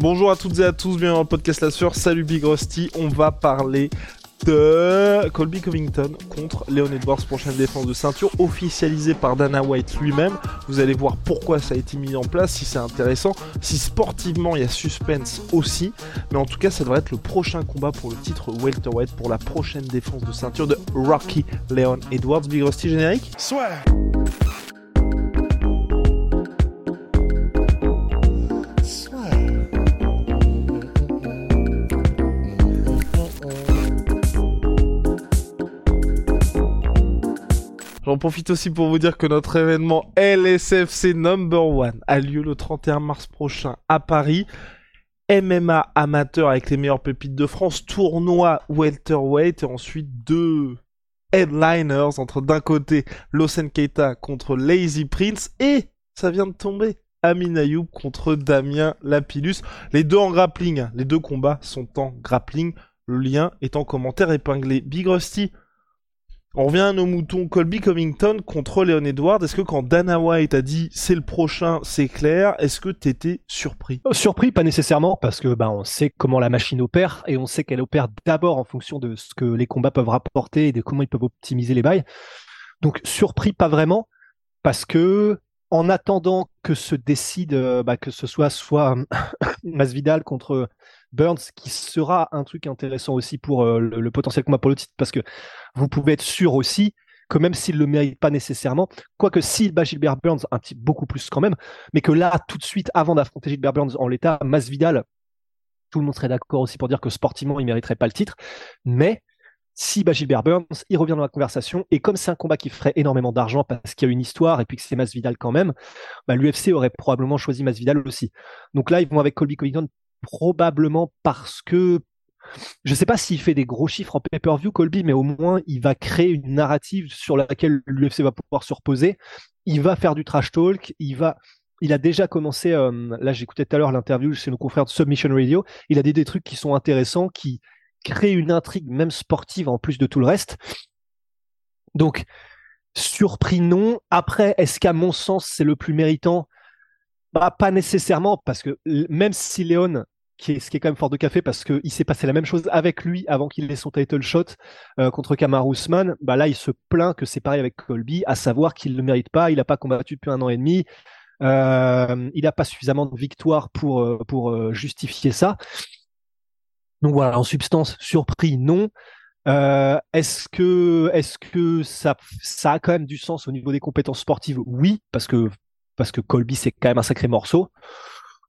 Bonjour à toutes et à tous, bienvenue dans le podcast La Sueur. Salut Big Rusty, on va parler de Colby Covington contre Leon Edwards, prochaine défense de ceinture officialisée par Dana White lui-même. Vous allez voir pourquoi ça a été mis en place, si c'est intéressant, si sportivement il y a suspense aussi. Mais en tout cas, ça devrait être le prochain combat pour le titre welterweight pour la prochaine défense de ceinture de Rocky Leon Edwards. Big Rusty générique? Soit. J'en profite aussi pour vous dire que notre événement LSFC Number One a lieu le 31 mars prochain à Paris. MMA amateur avec les meilleures pépites de France, tournoi welterweight et ensuite deux headliners entre d'un côté Losen Keita contre Lazy Prince et ça vient de tomber Amin Ayoub contre Damien Lapillus. Les deux en grappling, les deux combats sont en grappling. Le lien est en commentaire épinglé. Big Rusty, on revient à nos moutons. Colby Covington contre Leon Edwards. Est-ce que quand Dana White a dit c'est le prochain, c'est clair, est-ce que t'étais surpris? Surpris, pas nécessairement, parce que bah, on sait comment la machine opère et on sait qu'elle opère d'abord en fonction de ce que les combats peuvent rapporter et de comment ils peuvent optimiser les bails. Donc surpris, pas vraiment, parce que en attendant que se décide, euh, bah, que ce soit soit Masvidal contre Burns, qui sera un truc intéressant aussi pour euh, le, potentiel combat pour le titre, parce que vous pouvez être sûr aussi que même s'il ne le mérite pas nécessairement, quoique s'il bat Gilbert Burns, un petit beaucoup plus quand même, mais que là, tout de suite, avant d'affronter Gilbert Burns en l'état, Masvidal, tout le monde serait d'accord aussi pour dire que sportivement, il mériterait pas le titre, mais si bat Gilbert Burns, il revient dans la conversation, et comme c'est un combat qui ferait énormément d'argent parce qu'il y a une histoire et puis que c'est Masvidal quand même, bah, l'UFC aurait probablement choisi Masvidal aussi. Donc là, ils vont avec Colby Covington probablement parce que je ne sais pas s'il fait des gros chiffres en pay-per-view, Colby, mais au moins il va créer une narrative sur laquelle l'UFC va pouvoir se reposer. Il va faire du trash talk, il va, il a déjà commencé. Euh, là, j'écoutais tout à l'heure l'interview chez nos confrères de Submission Radio. Il a dit des trucs qui sont intéressants, qui créent une intrigue même sportive en plus de tout le reste. Donc, surpris non. Après, est-ce qu'à mon sens c'est le plus méritant? Bah, pas nécessairement, parce que même si Léon, qui est, ce qui est quand même fort de café, parce qu'il s'est passé la même chose avec lui avant qu'il ait son title shot euh, contre Kamar Ousmane, bah là, il se plaint que c'est pareil avec Colby, à savoir qu'il ne le mérite pas, il n'a pas combattu depuis un an et demi, euh, il n'a pas suffisamment de victoires pour, euh, pour justifier ça. Donc voilà, en substance, surpris, non. Est-ce que, est-ce que ça, ça a quand même du sens au niveau des compétences sportives? Oui, parce que parce que Colby c'est quand même un sacré morceau.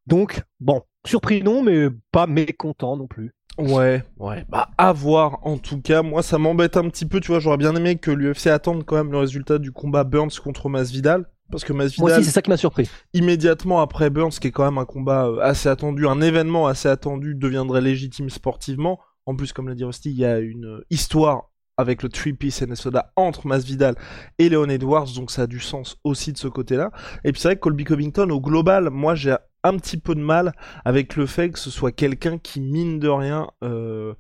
Donc bon, surpris non, mais pas mécontent non plus. Ouais, ouais, bah à voir en tout cas. Moi ça m'embête un petit peu, tu vois, j'aurais bien aimé que l'UFC attende quand même le résultat du combat Burns contre Masvidal. Parce que Masvidal. Moi aussi, c'est ça qui m'a surpris. Immédiatement après Burns, qui est quand même un combat euh, assez attendu, un événement assez attendu, deviendrait légitime sportivement. En plus, comme l'a dit Rusty, il y a une histoire avec le three piece Soda entre Masvidal et Leon Edwards, donc ça a du sens aussi de ce côté-là. Et puis c'est vrai que Colby Covington, au global, moi j'ai un petit peu de mal avec le fait que ce soit quelqu'un qui mine de rien. Euh...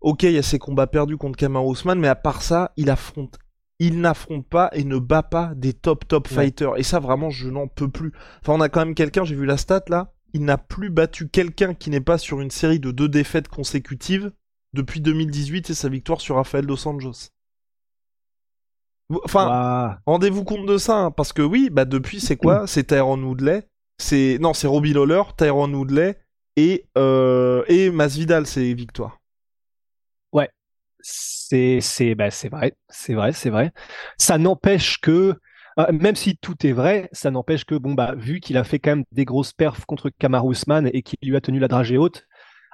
Ok, il y a ses combats perdus contre Kamar Ousmane, mais à part ça, il affronte il n'affronte pas et ne bat pas des top top fighters. Et ça, vraiment, je n'en peux plus. Enfin, on a quand même quelqu'un, j'ai vu la stat là, il n'a plus battu quelqu'un qui n'est pas sur une série de deux défaites consécutives depuis 2018 et sa victoire sur Rafael Dos Anjos. Enfin, rendez-vous compte de ça, hein, parce que oui, bah depuis c'est quoi? C'est Tyrone Woodley, c'est non c'est Robbie Lawler, Tyrone Woodley et euh... et Masvidal c'est victoire. Ouais, c'est c'est bah c'est vrai, c'est vrai, c'est vrai. Ça n'empêche que euh, même si tout est vrai, ça n'empêche que bon bah vu qu'il a fait quand même des grosses perfs contre Kamaru Usman et qu'il lui a tenu la dragée haute,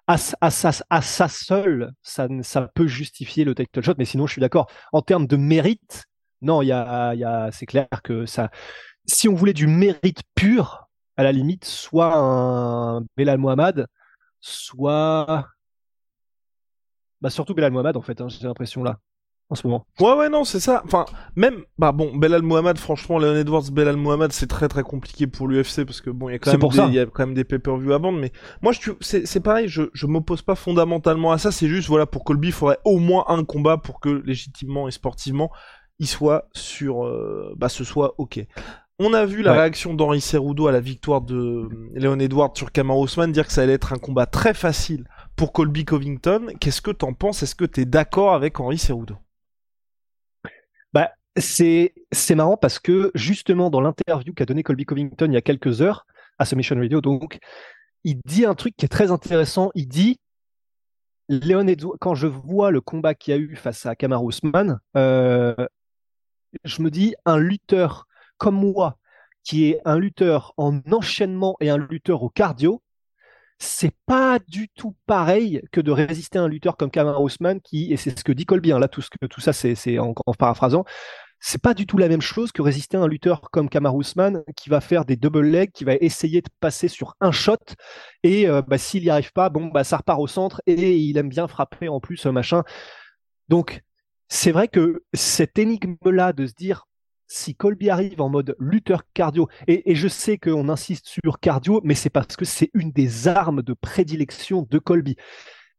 à, à, à sa seule, ça, ça peut justifier le title shot, mais sinon je suis d'accord. En termes de mérite, non, y a, c'est clair que ça. Si on voulait du mérite pur, à la limite, soit un Belal Mohamed, soit. Bah, surtout Belal Mohamed, en fait, hein, j'ai l'impression là en ce moment. Ouais, ouais, non, c'est ça. Enfin, même, bah bon, Belal Mohamed, franchement, Leon Edwards, Belal Mohamed, c'est très très compliqué pour l'UFC parce que bon, il y a quand même des, il y a quand même des pay-per-view à vendre. Mais moi, je, c'est, c'est pareil, je, je m'oppose pas fondamentalement à ça. C'est juste, voilà, pour Colby, il faudrait au moins un combat pour que légitimement et sportivement, il soit sur, euh, bah, ce soit ok. On a vu la réaction d'Henri Cerudo à la victoire de Leon Edwards sur Kamar Ousmane dire que ça allait être un combat très facile pour Colby Covington. Qu'est-ce que t'en penses? Est-ce que t'es d'accord avec Henri Cerudo c'est marrant parce que justement dans l'interview qu'a donné Colby Covington il y a quelques heures à Submission Radio, donc il dit un truc qui est très intéressant. Il dit Léon quand je vois le combat qu'il y a eu face à Kamar Ousmane, euh, je me dis un lutteur comme moi, qui est un lutteur en enchaînement et un lutteur au cardio, c'est pas du tout pareil que de résister à un lutteur comme Kamar Ousmane qui, et c'est ce que dit Colby, hein, là tout, ce que, tout ça c'est en, en paraphrasant, c'est pas du tout la même chose que résister à un lutteur comme Kamar Ousmane qui va faire des double legs, qui va essayer de passer sur un shot et euh, bah, s'il n'y arrive pas, bon bah ça repart au centre et il aime bien frapper en plus machin. Donc c'est vrai que cette énigme là de se dire si Colby arrive en mode lutteur cardio, et, je sais qu'on insiste sur cardio, mais c'est parce que c'est une des armes de prédilection de Colby.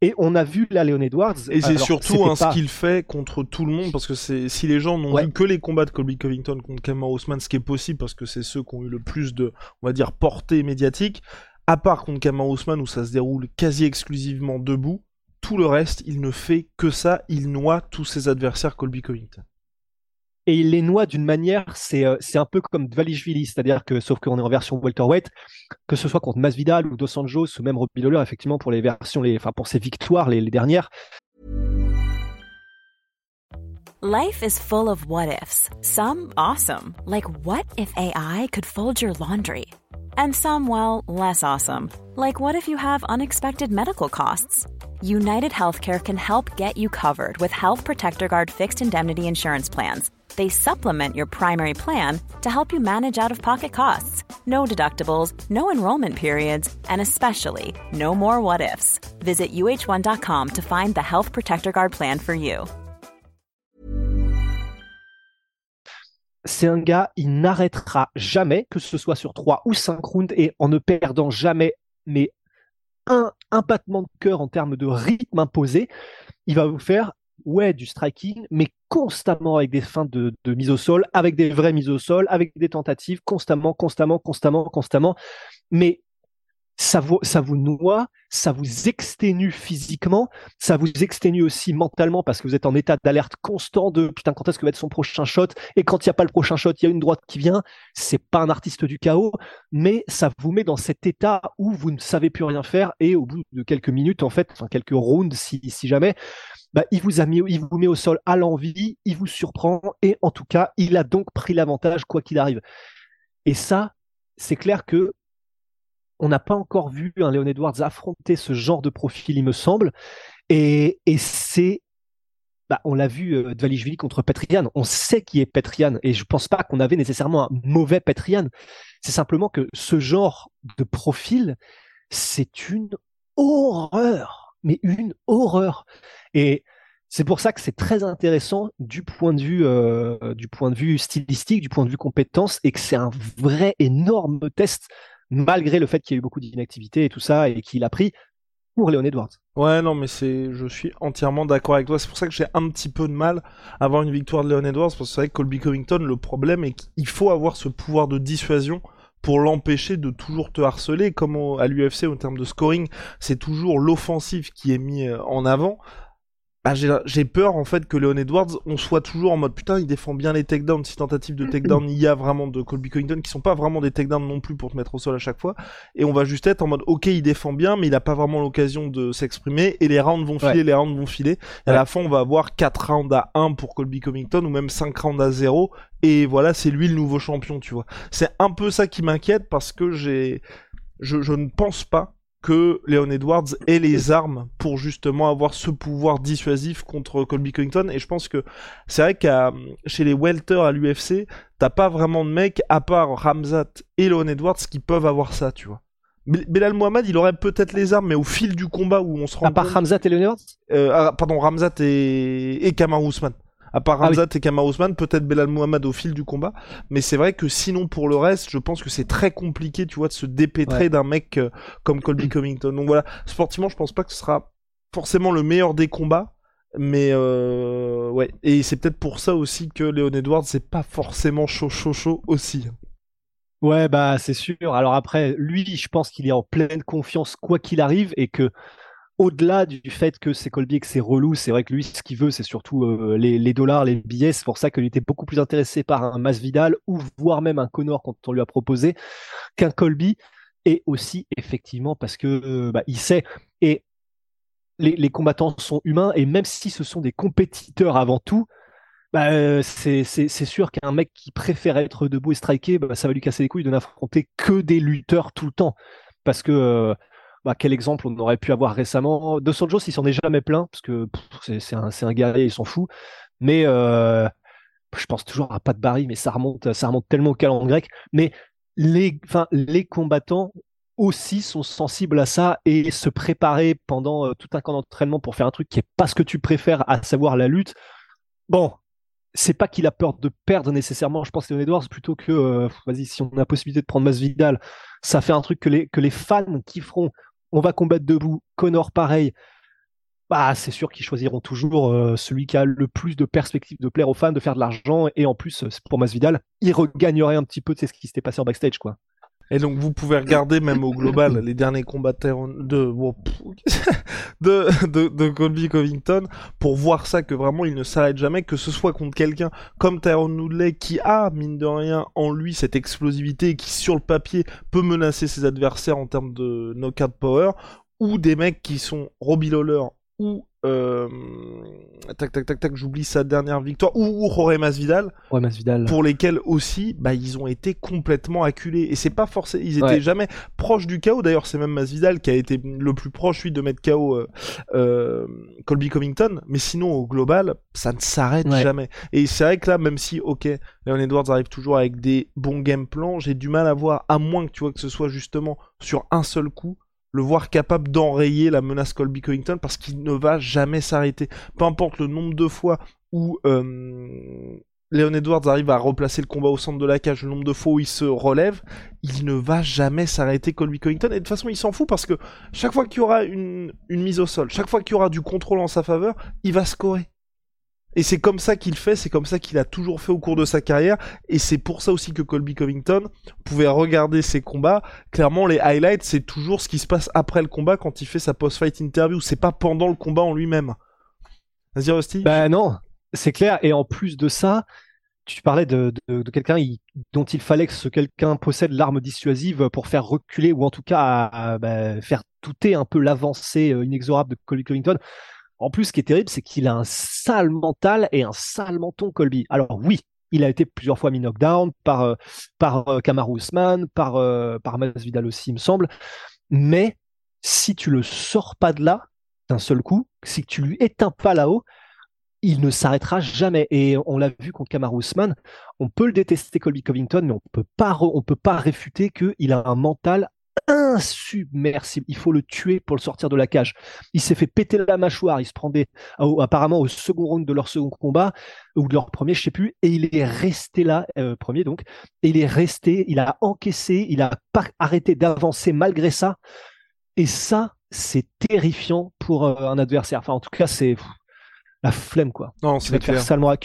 Et on a vu là Léon Edwards. Et c'est surtout ce qu'il fait contre tout le monde, parce que c'est si les gens n'ont vu que les combats de Colby Covington contre Cameron Ousmane, ce qui est possible, parce que c'est ceux qui ont eu le plus de, on va dire, portée médiatique, à part contre Cameron Ousmane où ça se déroule quasi exclusivement debout, tout le reste, il ne fait que ça, il noie tous ses adversaires Colby Covington et il les noie d'une manière, c'est euh, un peu comme Dvalishvili, c'est-à-dire que, sauf qu'on est en version welterweight, que ce soit contre Masvidal ou Dos Anjos ou même Robbie Lawler, effectivement, pour les versions, les, pour ses victoires, les, les dernières. Life is full of what ifs. Some awesome, like what if AI could fold your laundry? And some, well, less awesome, like what if you have unexpected medical costs? United Healthcare can help get you covered with Health Protector Guard fixed indemnity insurance plans They supplement your primary plan to help you manage out of pocket costs. No deductibles, no enrollment periods, and especially no more what ifs. Visit uh1.com to find the Health Protector Guard plan for you. C'est un gars, il n'arrêtera jamais, que ce soit sur 3 ou 5 rounds, et en ne perdant jamais, mais un, battement de cœur en termes de rythme imposé, il va vous faire ouais, du striking, mais constamment avec des fins de, mise au sol, avec des vraies mises au sol, avec des tentatives, constamment, constamment, constamment, constamment. Mais ça vous, ça vous noie, ça vous exténue physiquement, ça vous exténue aussi mentalement parce que vous êtes en état d'alerte constant de putain quand est-ce que va être son prochain shot? Et quand il n'y a pas le prochain shot, il y a une droite qui vient. C'est pas un artiste du chaos, mais ça vous met dans cet état où vous ne savez plus rien faire et au bout de quelques minutes en fait, enfin quelques rounds si, si jamais, bah, il vous a mis, il vous met au sol à l'envie, il vous surprend et en tout cas, il a donc pris l'avantage quoi qu'il arrive. Et ça, c'est clair que on n'a pas encore vu un Léon Edwards affronter ce genre de profil, il me semble. Et, et c'est, bah, on l'a vu euh, Dvalishvili contre Petrian. On sait qui est Petrian et je pense pas qu'on avait nécessairement un mauvais Petrian. C'est simplement que ce genre de profil, c'est une horreur, mais une horreur. Et c'est pour ça que c'est très intéressant du point de vue euh, du point de vue stylistique, du point de vue compétence, et que c'est un vrai énorme test malgré le fait qu'il y a eu beaucoup d'inactivité et tout ça, et qu'il a pris pour Léon Edwards. Ouais, non, mais c'est, je suis entièrement d'accord avec toi. C'est pour ça que j'ai un petit peu de mal à avoir une victoire de Léon Edwards, parce que c'est vrai que Colby Covington, le problème est qu'il faut avoir ce pouvoir de dissuasion pour l'empêcher de toujours te harceler, comme à l'UFC au terme de scoring, c'est toujours l'offensive qui est mis en avant. Ah, j'ai peur en fait que Leon Edwards, on soit toujours en mode putain, il défend bien les takedowns. Si tentative de takedown il y a vraiment de Colby Covington qui sont pas vraiment des takedowns non plus pour te mettre au sol à chaque fois. Et on va juste être en mode ok, il défend bien, mais il a pas vraiment l'occasion de s'exprimer. Et les rounds vont filer, les rounds vont filer. Et à la fin, on va avoir 4 rounds à 1 pour Colby Covington ou même 5 rounds à 0. Et voilà, c'est lui le nouveau champion, tu vois. C'est un peu ça qui m'inquiète parce que j'ai, je, je ne pense pas que Leon Edwards ait les armes pour justement avoir ce pouvoir dissuasif contre Colby Covington. Et je pense que c'est vrai qu'à chez les welter à l'UFC, t'as pas vraiment de mecs à part Ramzat et Leon Edwards qui peuvent avoir ça, tu vois. Belal Mohamed, il aurait peut-être les armes, mais au fil du combat où on se rend À part compte- Ramzat et Leon Edwards? Euh, ah, pardon, Ramzat et, et Kamar Ousmane. À part Ah oui. Ramzat et Kamar Ousmane, peut-être Belal Mohamed au fil du combat. Mais c'est vrai que sinon, pour le reste, je pense que c'est très compliqué, tu vois, de se dépêtrer Ouais. d'un mec euh, comme Colby Covington. Donc voilà, sportivement, je pense pas que ce sera forcément le meilleur des combats. Mais euh, ouais, et c'est peut-être pour ça aussi que Leon Edwards c'est pas forcément chaud chaud chaud aussi. Ouais, bah c'est sûr. Alors après, lui, je pense qu'il est en pleine confiance quoi qu'il arrive et que au-delà du fait que c'est Colby et que c'est relou, c'est vrai que lui, ce qu'il veut, c'est surtout euh, les, dollars, les billets. C'est pour ça qu'il était beaucoup plus intéressé par un Masvidal ou voire même un Connor quand on lui a proposé qu'un Colby. Et aussi, effectivement, parce que euh, bah, il sait. Et les, combattants sont humains et même si ce sont des compétiteurs avant tout, bah, euh, c'est sûr qu'un mec qui préfère être debout et striker, bah, ça va lui casser les couilles de n'affronter que des lutteurs tout le temps. Parce que, bah, quel exemple on aurait pu avoir récemment? De Santos, il s'en est jamais plein, parce que c'est un, un guerrier, il s'en fout. Mais euh, je pense toujours à Pat Barry, mais ça remonte, ça remonte tellement au calendrier grec. Mais les, les combattants aussi sont sensibles à ça et se préparer pendant euh, tout un camp d'entraînement pour faire un truc qui est pas ce que tu préfères, à savoir la lutte. Bon, c'est pas qu'il a peur de perdre nécessairement, je pense, Leon Edwards, plutôt que, euh, vas-y, si on a la possibilité de prendre Masvidal, ça fait un truc que les, que les fans. On va combattre debout. Connor, pareil. Bah, c'est sûr qu'ils choisiront toujours euh, celui qui a le plus de perspectives de plaire aux fans, de faire de l'argent. Et en plus, euh, pour Masvidal, il regagnerait un petit peu de ce qui s'était passé en backstage, quoi. Et donc vous pouvez regarder même au global les derniers combats de de, de Colby Covington pour voir ça que vraiment il ne s'arrête jamais, que ce soit contre quelqu'un comme Tyrone Woodley qui a mine de rien en lui cette explosivité et qui sur le papier peut menacer ses adversaires en termes de knockout power, ou des mecs qui sont Robbie Lawler ou euh, tac tac tac tac j'oublie sa dernière victoire ou, ou Jorge Masvidal Ouais, Masvidal. pour lesquels aussi bah ils ont été complètement acculés et c'est pas forcément ils étaient Ouais. jamais proches du chaos d'ailleurs c'est même Masvidal qui a été le plus proche lui de mettre KO euh, euh, Colby Covington mais sinon au global ça ne s'arrête Ouais. jamais et c'est vrai que là même si ok Leon Edwards arrive toujours avec des bons game plans j'ai du mal à voir à moins que tu vois que ce soit justement sur un seul coup le voir capable d'enrayer la menace Colby Covington parce qu'il ne va jamais s'arrêter peu importe le nombre de fois où euh, Leon Edwards arrive à replacer le combat au centre de la cage, le nombre de fois où il se relève, il ne va jamais s'arrêter Colby Covington. Et de toute façon, il s'en fout parce que chaque fois qu'il y aura une, une mise au sol, chaque fois qu'il y aura du contrôle en sa faveur, il va scorer. Et c'est comme ça qu'il fait, c'est comme ça qu'il a toujours fait au cours de sa carrière, et c'est pour ça aussi que Colby Covington pouvait regarder ses combats. Clairement, les highlights, c'est toujours ce qui se passe après le combat quand il fait sa post-fight interview, c'est pas pendant le combat en lui-même. Vas-y, Rusty. Bah non, c'est clair. Et en plus de ça, tu parlais de, quelqu'un dont il fallait que ce quelqu'un possède l'arme dissuasive pour faire reculer ou en tout cas bah, faire douter un peu l'avancée euh, inexorable de Colby Covington. En plus, ce qui est terrible, c'est qu'il a un sale mental et un sale menton, Colby. Alors oui, il a été plusieurs fois mis knockdown par euh, par euh, Kamaru Usman, par euh, par Masvidal aussi, il me semble. Mais si tu le sors pas de là d'un seul coup, si tu lui éteins pas là-haut, il ne s'arrêtera jamais. Et on l'a vu contre Kamaru Usman, on peut le détester Colby Covington, mais on peut pas, re- on peut pas réfuter qu'il a un mental insubmersible. Il faut le tuer pour le sortir de la cage. Il s'est fait péter la mâchoire. Il se prend des, apparemment au second round de leur second combat ou de leur premier, je sais plus, et il est resté là, euh, premier donc, et il est resté, il a encaissé, il a pas arrêté d'avancer malgré ça. Et ça, c'est terrifiant pour euh, un adversaire. Enfin, en tout cas, c'est la flemme, quoi. non, c'est clair. faire salement ouais.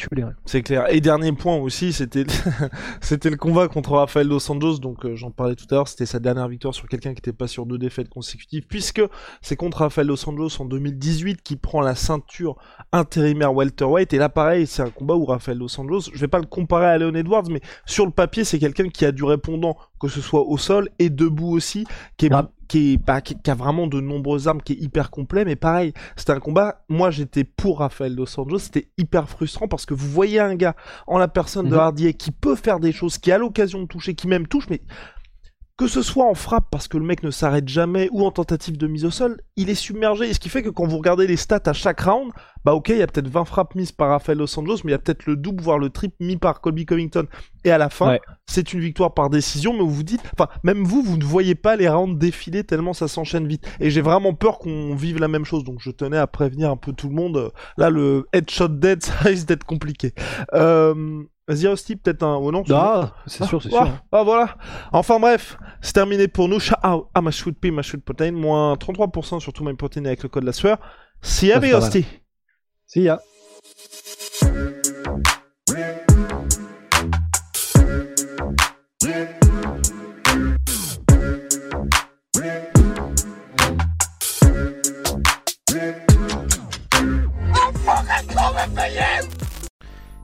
C'est clair. Et dernier point aussi, c'était c'était le combat contre Rafael dos Anjos. Donc euh, j'en parlais tout à l'heure, c'était sa dernière victoire sur quelqu'un qui n'était pas sur deux défaites consécutives, puisque c'est contre Rafael dos Anjos en 2018 qui prend la ceinture intérimaire welterweight. Et là, pareil, c'est un combat où Rafael dos Anjos, je vais pas le comparer à Leon Edwards, mais sur le papier, c'est quelqu'un qui a du répondant, que ce soit au sol et debout aussi, qui est. qui est bah, qui, qui a vraiment de nombreuses armes, qui est hyper complet. Mais pareil, c'était un combat. Moi, j'étais pour Rafael dos Anjos. C'était hyper frustrant parce que vous voyez un gars en la personne de Mhm. Hardier qui peut faire des choses, qui a l'occasion de toucher, qui même touche, mais que ce soit en frappe parce que le mec ne s'arrête jamais ou en tentative de mise au sol, il est submergé. Et ce qui fait que quand vous regardez les stats à chaque round, bah ok, il y a peut-être 20 frappes mises par Rafael Los Angeles, mais il y a peut-être le double, voire le triple mis par Colby Covington. Et à la fin, c'est une victoire par décision, mais vous vous dites, enfin, même vous, vous ne voyez pas les rounds défiler tellement ça s'enchaîne vite. Et j'ai vraiment peur qu'on vive la même chose, donc je tenais à prévenir un peu tout le monde. Là, le headshot dead, ça risque d'être compliqué. Euh... Vas-y Rusty, peut-être un... Oh non Ah, c'est sûr, c'est sûr. Ah, voilà. Enfin bref, c'est terminé pour nous. Shout out à ma shoot P, ma shoot protein. Moins 33% sur tout my protein avec le code la sueur. See ya, Rusty. See ya.